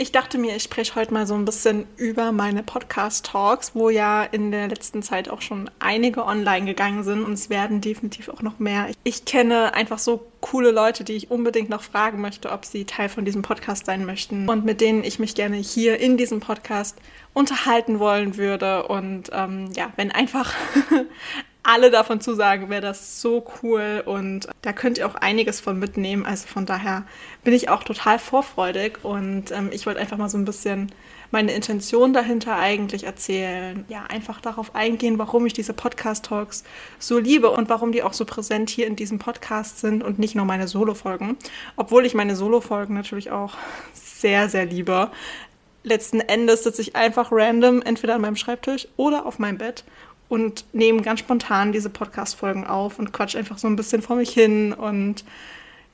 Ich dachte mir, ich spreche heute mal so ein bisschen über meine Podcast-Talks, wo ja in der letzten Zeit auch schon einige online gegangen sind und es werden definitiv auch noch mehr. Ich kenne einfach so coole Leute, die ich unbedingt noch fragen möchte, ob sie Teil von diesem Podcast sein möchten und mit denen ich mich gerne hier in diesem Podcast unterhalten wollen würde. Und ähm, ja, wenn einfach alle davon zusagen, wäre das so cool und da könnt ihr auch einiges von mitnehmen. Also von daher bin ich auch total vorfreudig und ähm, ich wollte einfach mal so ein bisschen meine Intention dahinter eigentlich erzählen. Ja, einfach darauf eingehen, warum ich diese Podcast-Talks so liebe und warum die auch so präsent hier in diesem Podcast sind und nicht nur meine Solo-Folgen. Obwohl ich meine Solo-Folgen natürlich auch sehr, sehr liebe. Letzten Endes sitze ich einfach random entweder an meinem Schreibtisch oder auf meinem Bett und nehme ganz spontan diese Podcast-Folgen auf und quatsch einfach so ein bisschen vor mich hin und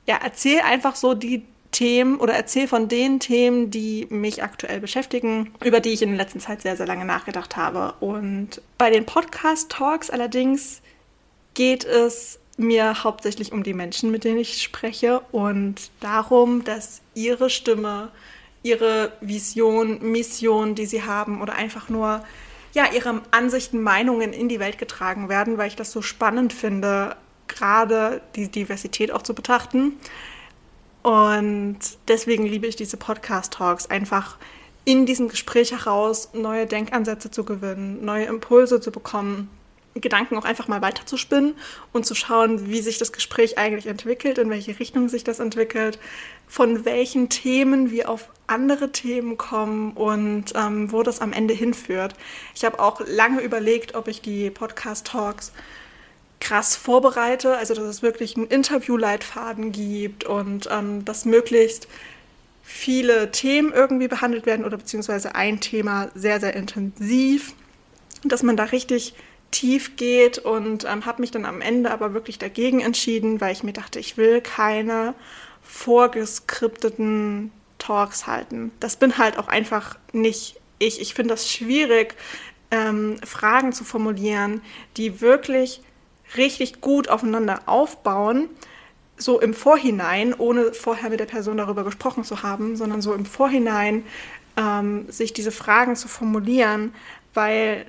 ja, erzähle einfach so die Themen oder erzähle von den Themen, die mich aktuell beschäftigen, über die ich in der letzten Zeit sehr, sehr lange nachgedacht habe. Und bei den Podcast-Talks allerdings geht es mir hauptsächlich um die Menschen, mit denen ich spreche und darum, dass ihre Stimme, ihre Vision, Mission, die sie haben oder einfach nur ja, ihre Ansichten, Meinungen in die Welt getragen werden, weil ich das so spannend finde, gerade die Diversität auch zu betrachten. Und deswegen liebe ich diese Podcast-Talks, einfach in diesem Gespräch heraus neue Denkansätze zu gewinnen, neue Impulse zu bekommen Gedanken auch einfach mal weiterzuspinnen und zu schauen, wie sich das Gespräch eigentlich entwickelt, in welche Richtung sich das entwickelt, von welchen Themen wir auf andere Themen kommen und ähm, wo das am Ende hinführt. Ich habe auch lange überlegt, ob ich die Podcast-Talks krass vorbereite, also dass es wirklich einen Interviewleitfaden gibt und ähm, dass möglichst viele Themen irgendwie behandelt werden oder beziehungsweise ein Thema sehr, sehr intensiv, dass man da richtig tief geht und ähm, habe mich dann am Ende aber wirklich dagegen entschieden, weil ich mir dachte, ich will keine vorgeskripteten Talks halten. Das bin halt auch einfach nicht ich. Ich finde das schwierig, ähm, Fragen zu formulieren, die wirklich richtig gut aufeinander aufbauen, so im Vorhinein, ohne vorher mit der Person darüber gesprochen zu haben, sondern so im Vorhinein ähm, sich diese Fragen zu formulieren, weil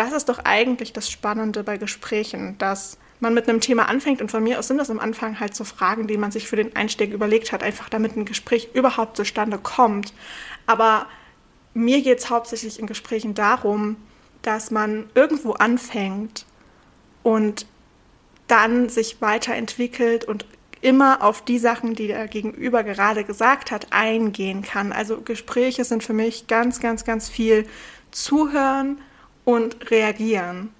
das ist doch eigentlich das Spannende bei Gesprächen, dass man mit einem Thema anfängt und von mir aus sind das am Anfang halt so Fragen, die man sich für den Einstieg überlegt hat, einfach damit ein Gespräch überhaupt zustande kommt. Aber mir geht es hauptsächlich in Gesprächen darum, dass man irgendwo anfängt und dann sich weiterentwickelt und immer auf die Sachen, die der Gegenüber gerade gesagt hat, eingehen kann. Also Gespräche sind für mich ganz, ganz, ganz viel zuhören, und reagieren.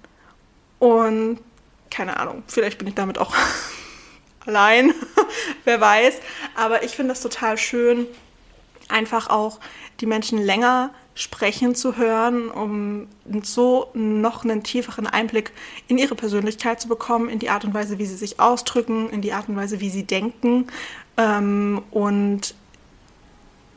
Und keine Ahnung, vielleicht bin ich damit auch allein, wer weiß. Aber ich finde das total schön, einfach auch die Menschen länger sprechen zu hören, um so noch einen tieferen Einblick in ihre Persönlichkeit zu bekommen, in die Art und Weise, wie sie sich ausdrücken, in die Art und Weise, wie sie denken ähm, und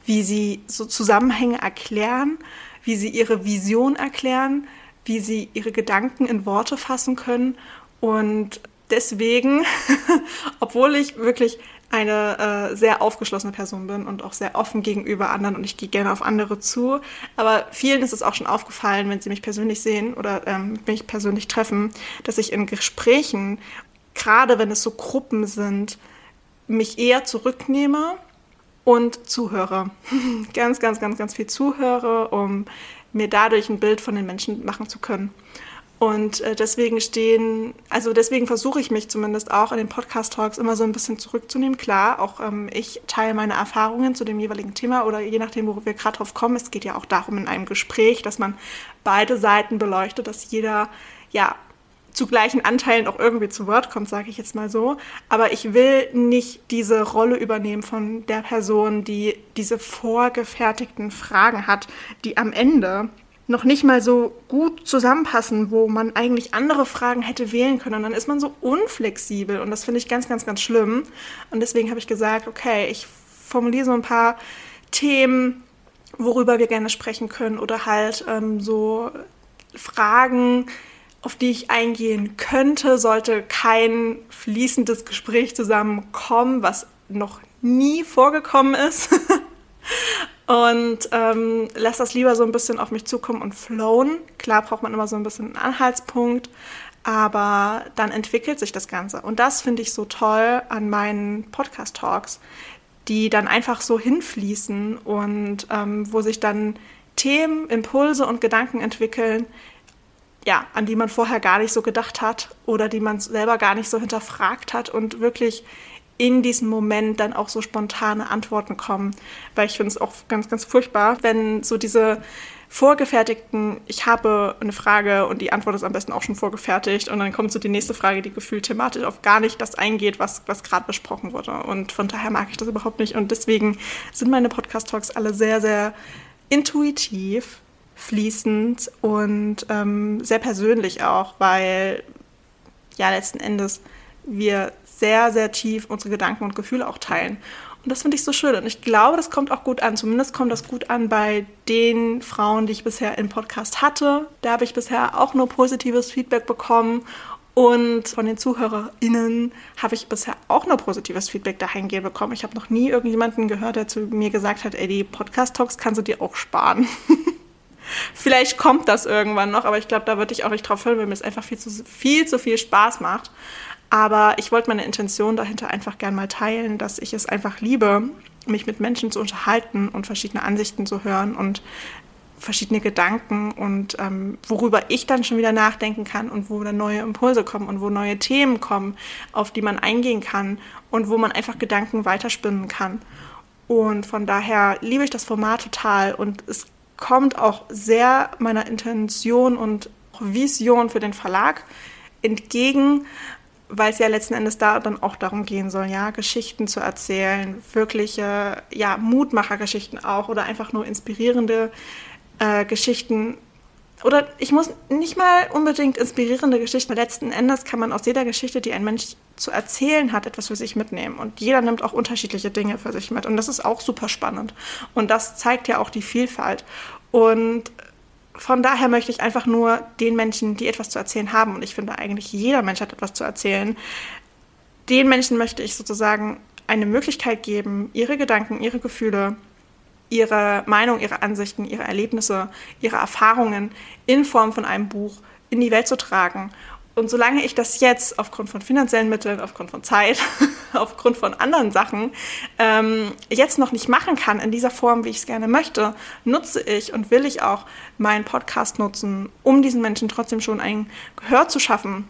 wie sie so Zusammenhänge erklären, wie sie ihre Vision erklären, wie sie ihre Gedanken in Worte fassen können. Und deswegen, obwohl ich wirklich eine äh, sehr aufgeschlossene Person bin und auch sehr offen gegenüber anderen und ich gehe gerne auf andere zu. Aber vielen ist es auch schon aufgefallen, wenn sie mich persönlich sehen oder ähm, mich persönlich treffen, dass ich in Gesprächen, gerade wenn es so Gruppen sind, mich eher zurücknehme und zuhöre. ganz, ganz, ganz, ganz viel zuhöre, um mir dadurch ein Bild von den Menschen machen zu können. Und äh, deswegen stehen, also deswegen versuche ich mich zumindest auch in den Podcast-Talks immer so ein bisschen zurückzunehmen. Klar, auch ähm, ich teile meine Erfahrungen zu dem jeweiligen Thema oder je nachdem, wo wir gerade drauf kommen. Es geht ja auch darum in einem Gespräch, dass man beide Seiten beleuchtet, dass jeder ja zu gleichen Anteilen auch irgendwie zu Wort kommt, sage ich jetzt mal so. Aber ich will nicht diese Rolle übernehmen von der Person, die diese vorgefertigten Fragen hat, die am Ende noch nicht mal so gut zusammenpassen, wo man eigentlich andere Fragen hätte wählen können. Und dann ist man so unflexibel und das finde ich ganz, ganz, ganz schlimm. Und deswegen habe ich gesagt, okay, ich formuliere so ein paar Themen, worüber wir gerne sprechen können oder halt ähm, so Fragen, auf die ich eingehen könnte, sollte kein fließendes Gespräch zusammenkommen, was noch nie vorgekommen ist. und ähm, lass das lieber so ein bisschen auf mich zukommen und flowen. Klar braucht man immer so ein bisschen einen Anhaltspunkt, aber dann entwickelt sich das Ganze. Und das finde ich so toll an meinen Podcast-Talks, die dann einfach so hinfließen und ähm, wo sich dann Themen, Impulse und Gedanken entwickeln, ja, an die man vorher gar nicht so gedacht hat oder die man selber gar nicht so hinterfragt hat und wirklich in diesem Moment dann auch so spontane Antworten kommen. Weil ich finde es auch ganz, ganz furchtbar, wenn so diese vorgefertigten, ich habe eine Frage und die Antwort ist am besten auch schon vorgefertigt und dann kommt so die nächste Frage, die gefühlt thematisch auf gar nicht das eingeht, was, was gerade besprochen wurde. Und von daher mag ich das überhaupt nicht. Und deswegen sind meine Podcast-Talks alle sehr, sehr intuitiv fließend und ähm, sehr persönlich auch, weil ja letzten Endes wir sehr, sehr tief unsere Gedanken und Gefühle auch teilen. Und das finde ich so schön. Und ich glaube, das kommt auch gut an. Zumindest kommt das gut an bei den Frauen, die ich bisher im Podcast hatte. Da habe ich bisher auch nur positives Feedback bekommen. Und von den ZuhörerInnen habe ich bisher auch nur positives Feedback dahingehend bekommen. Ich habe noch nie irgendjemanden gehört, der zu mir gesagt hat, ey, die Podcast-Talks kannst du dir auch sparen. Vielleicht kommt das irgendwann noch, aber ich glaube, da würde ich auch nicht drauf hören, weil mir es einfach viel zu, viel zu viel Spaß macht. Aber ich wollte meine Intention dahinter einfach gern mal teilen, dass ich es einfach liebe, mich mit Menschen zu unterhalten und verschiedene Ansichten zu hören und verschiedene Gedanken und ähm, worüber ich dann schon wieder nachdenken kann und wo dann neue Impulse kommen und wo neue Themen kommen, auf die man eingehen kann und wo man einfach Gedanken weiterspinnen kann. Und von daher liebe ich das Format total und es kommt auch sehr meiner Intention und Vision für den Verlag entgegen, weil es ja letzten Endes da dann auch darum gehen soll, ja, Geschichten zu erzählen, wirkliche, ja, Mutmachergeschichten auch oder einfach nur inspirierende äh, Geschichten. Oder ich muss nicht mal unbedingt inspirierende Geschichten. Letzten Endes kann man aus jeder Geschichte, die ein Mensch zu erzählen hat, etwas für sich mitnehmen. Und jeder nimmt auch unterschiedliche Dinge für sich mit. Und das ist auch super spannend. Und das zeigt ja auch die Vielfalt. Und von daher möchte ich einfach nur den Menschen, die etwas zu erzählen haben, und ich finde eigentlich jeder Mensch hat etwas zu erzählen, den Menschen möchte ich sozusagen eine Möglichkeit geben, ihre Gedanken, ihre Gefühle, ihre Meinung, ihre Ansichten, ihre Erlebnisse, ihre Erfahrungen in Form von einem Buch in die Welt zu tragen. Und solange ich das jetzt aufgrund von finanziellen Mitteln, aufgrund von Zeit, aufgrund von anderen Sachen ähm, jetzt noch nicht machen kann in dieser Form, wie ich es gerne möchte, nutze ich und will ich auch meinen Podcast nutzen, um diesen Menschen trotzdem schon ein Gehör zu schaffen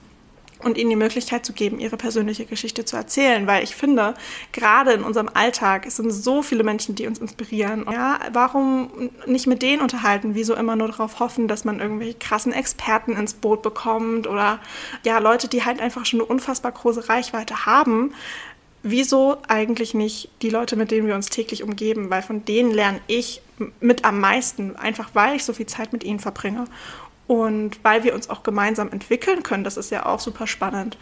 und ihnen die Möglichkeit zu geben, ihre persönliche Geschichte zu erzählen, weil ich finde, gerade in unserem Alltag sind so viele Menschen, die uns inspirieren. Ja, warum nicht mit denen unterhalten? Wieso immer nur darauf hoffen, dass man irgendwelche krassen Experten ins Boot bekommt oder ja, Leute, die halt einfach schon eine unfassbar große Reichweite haben? Wieso eigentlich nicht die Leute, mit denen wir uns täglich umgeben? Weil von denen lerne ich mit am meisten, einfach weil ich so viel Zeit mit ihnen verbringe. Und weil wir uns auch gemeinsam entwickeln können, das ist ja auch super spannend.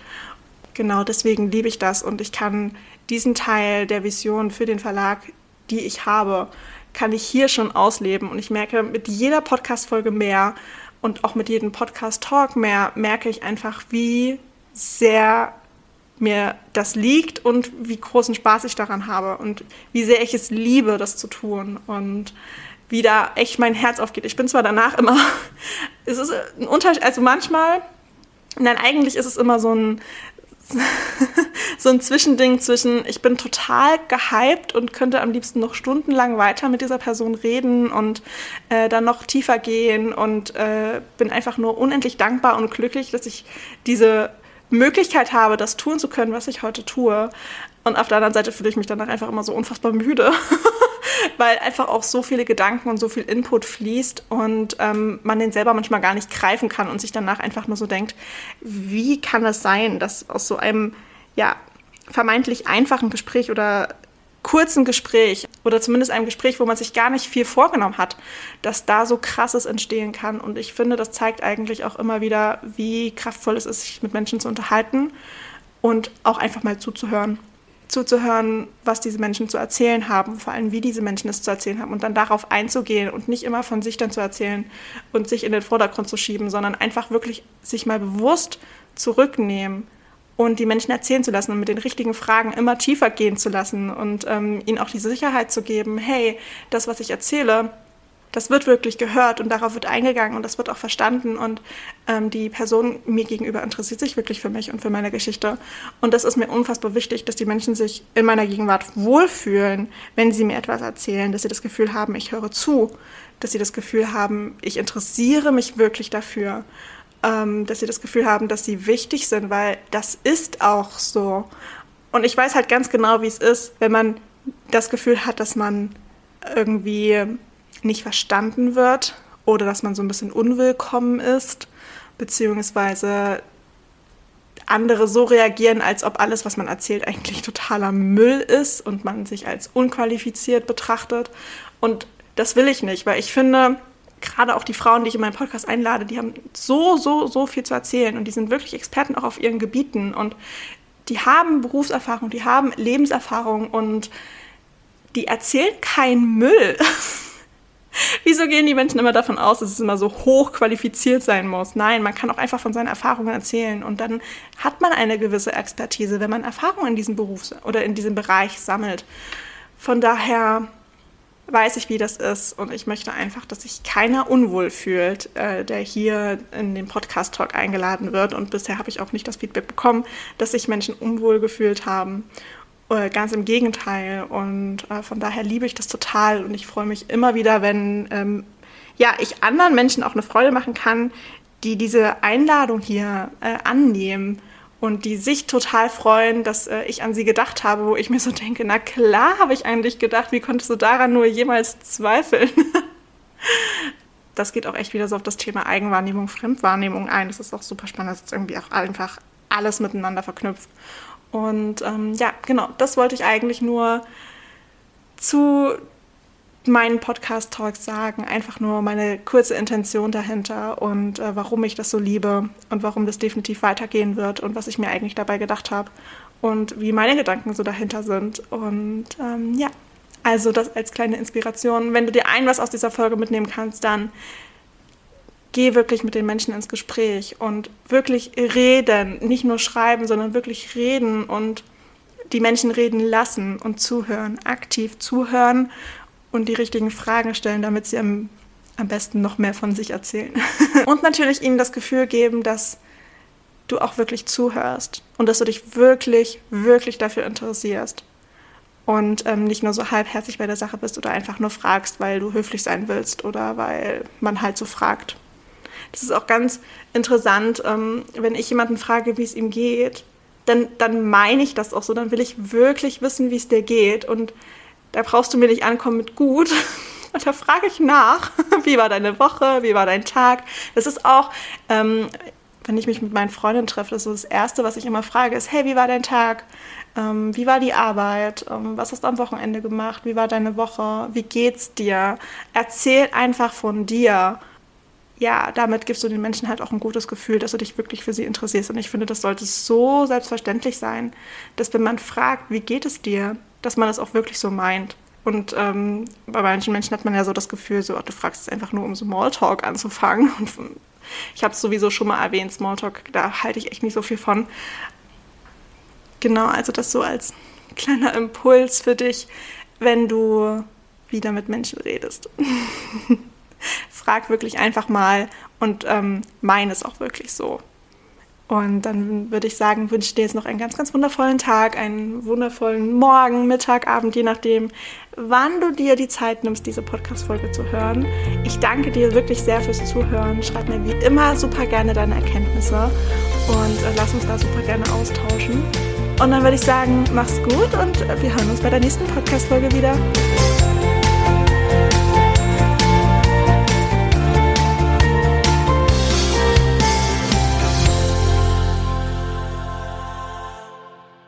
Genau deswegen liebe ich das und ich kann diesen Teil der Vision für den Verlag, die ich habe, kann ich hier schon ausleben. Und ich merke mit jeder Podcast-Folge mehr und auch mit jedem Podcast-Talk mehr, merke ich einfach, wie sehr mir das liegt und wie großen Spaß ich daran habe und wie sehr ich es liebe, das zu tun. Und wie da echt mein Herz aufgeht. Ich bin zwar danach immer, es ist ein Unterschied, also manchmal, nein, eigentlich ist es immer so ein, so ein Zwischending zwischen, ich bin total gehypt und könnte am liebsten noch stundenlang weiter mit dieser Person reden und äh, dann noch tiefer gehen und äh, bin einfach nur unendlich dankbar und glücklich, dass ich diese Möglichkeit habe, das tun zu können, was ich heute tue. Und auf der anderen Seite fühle ich mich danach einfach immer so unfassbar müde, weil einfach auch so viele Gedanken und so viel Input fließt und ähm, man den selber manchmal gar nicht greifen kann und sich danach einfach nur so denkt, wie kann es sein, dass aus so einem ja, vermeintlich einfachen Gespräch oder kurzen Gespräch oder zumindest einem Gespräch, wo man sich gar nicht viel vorgenommen hat, dass da so krasses entstehen kann. Und ich finde, das zeigt eigentlich auch immer wieder, wie kraftvoll es ist, sich mit Menschen zu unterhalten und auch einfach mal zuzuhören. Zuzuhören, was diese Menschen zu erzählen haben, vor allem wie diese Menschen es zu erzählen haben und dann darauf einzugehen und nicht immer von sich dann zu erzählen und sich in den Vordergrund zu schieben, sondern einfach wirklich sich mal bewusst zurücknehmen und die Menschen erzählen zu lassen und mit den richtigen Fragen immer tiefer gehen zu lassen und ähm, ihnen auch diese Sicherheit zu geben, hey, das, was ich erzähle, das wird wirklich gehört und darauf wird eingegangen und das wird auch verstanden und ähm, die Person mir gegenüber interessiert sich wirklich für mich und für meine Geschichte. Und das ist mir unfassbar wichtig, dass die Menschen sich in meiner Gegenwart wohlfühlen, wenn sie mir etwas erzählen, dass sie das Gefühl haben, ich höre zu, dass sie das Gefühl haben, ich interessiere mich wirklich dafür ähm, dass sie das Gefühl haben, dass sie wichtig sind, weil das ist auch so. Und ich weiß halt ganz genau, wie es ist, wenn man das Gefühl hat, dass man irgendwie nicht verstanden wird oder dass man so ein bisschen unwillkommen ist, beziehungsweise andere so reagieren, als ob alles, was man erzählt, eigentlich totaler Müll ist und man sich als unqualifiziert betrachtet. Und das will ich nicht, weil ich finde, gerade auch die Frauen, die ich in meinen Podcast einlade, die haben so, so, so viel zu erzählen und die sind wirklich Experten auch auf ihren Gebieten und die haben Berufserfahrung, die haben Lebenserfahrung und die erzählen keinen Müll. Wieso gehen die Menschen immer davon aus, dass es immer so hoch qualifiziert sein muss? Nein, man kann auch einfach von seinen Erfahrungen erzählen und dann hat man eine gewisse Expertise, wenn man Erfahrungen in diesem Beruf oder in diesem Bereich sammelt. Von daher weiß ich, wie das ist und ich möchte einfach, dass sich keiner unwohl fühlt, äh, der hier in den Podcast-Talk eingeladen wird. Und bisher habe ich auch nicht das Feedback bekommen, dass sich Menschen unwohl gefühlt haben. Äh, ganz im Gegenteil. Und äh, von daher liebe ich das total und ich freue mich immer wieder, wenn ähm, ja, ich anderen Menschen auch eine Freude machen kann, die diese Einladung hier äh, annehmen und die sich total freuen, dass äh, ich an sie gedacht habe, wo ich mir so denke, na klar habe ich eigentlich gedacht, wie konntest du daran nur jemals zweifeln? das geht auch echt wieder so auf das Thema Eigenwahrnehmung, Fremdwahrnehmung ein. Das ist auch super spannend, das ist irgendwie auch einfach alles miteinander verknüpft. Und ähm, ja, genau, das wollte ich eigentlich nur zu meinen Podcast-Talks sagen, einfach nur meine kurze Intention dahinter und äh, warum ich das so liebe und warum das definitiv weitergehen wird und was ich mir eigentlich dabei gedacht habe und wie meine Gedanken so dahinter sind. Und ähm, ja, also das als kleine Inspiration. Wenn du dir ein was aus dieser Folge mitnehmen kannst, dann geh wirklich mit den Menschen ins Gespräch und wirklich reden, nicht nur schreiben, sondern wirklich reden und die Menschen reden lassen und zuhören, aktiv zuhören und die richtigen Fragen stellen, damit sie am, am besten noch mehr von sich erzählen. und natürlich ihnen das Gefühl geben, dass du auch wirklich zuhörst und dass du dich wirklich, wirklich dafür interessierst. Und ähm, nicht nur so halbherzig bei der Sache bist oder einfach nur fragst, weil du höflich sein willst oder weil man halt so fragt. Das ist auch ganz interessant, ähm, wenn ich jemanden frage, wie es ihm geht, dann, dann meine ich das auch so, dann will ich wirklich wissen, wie es dir geht. Und da brauchst du mir nicht ankommen mit gut. Und da frage ich nach, wie war deine Woche, wie war dein Tag. Das ist auch, ähm, wenn ich mich mit meinen Freundinnen treffe, das, so das Erste, was ich immer frage, ist, hey, wie war dein Tag? Ähm, wie war die Arbeit? Ähm, was hast du am Wochenende gemacht? Wie war deine Woche? Wie geht's dir? Erzähl einfach von dir. Ja, damit gibst du den Menschen halt auch ein gutes Gefühl, dass du dich wirklich für sie interessierst. Und ich finde, das sollte so selbstverständlich sein, dass wenn man fragt, wie geht es dir, dass man das auch wirklich so meint. Und ähm, bei manchen Menschen hat man ja so das Gefühl, so, du fragst es einfach nur, um Smalltalk anzufangen. Und ich habe es sowieso schon mal erwähnt, Smalltalk, da halte ich echt nicht so viel von. Genau, also das so als kleiner Impuls für dich, wenn du wieder mit Menschen redest. Frag wirklich einfach mal und ähm, meine es auch wirklich so. Und dann würde ich sagen, wünsche dir jetzt noch einen ganz, ganz wundervollen Tag, einen wundervollen Morgen, Mittag, Abend, je nachdem, wann du dir die Zeit nimmst, diese Podcast-Folge zu hören. Ich danke dir wirklich sehr fürs Zuhören. Schreib mir wie immer super gerne deine Erkenntnisse und äh, lass uns da super gerne austauschen. Und dann würde ich sagen, mach's gut und wir hören uns bei der nächsten Podcast-Folge wieder.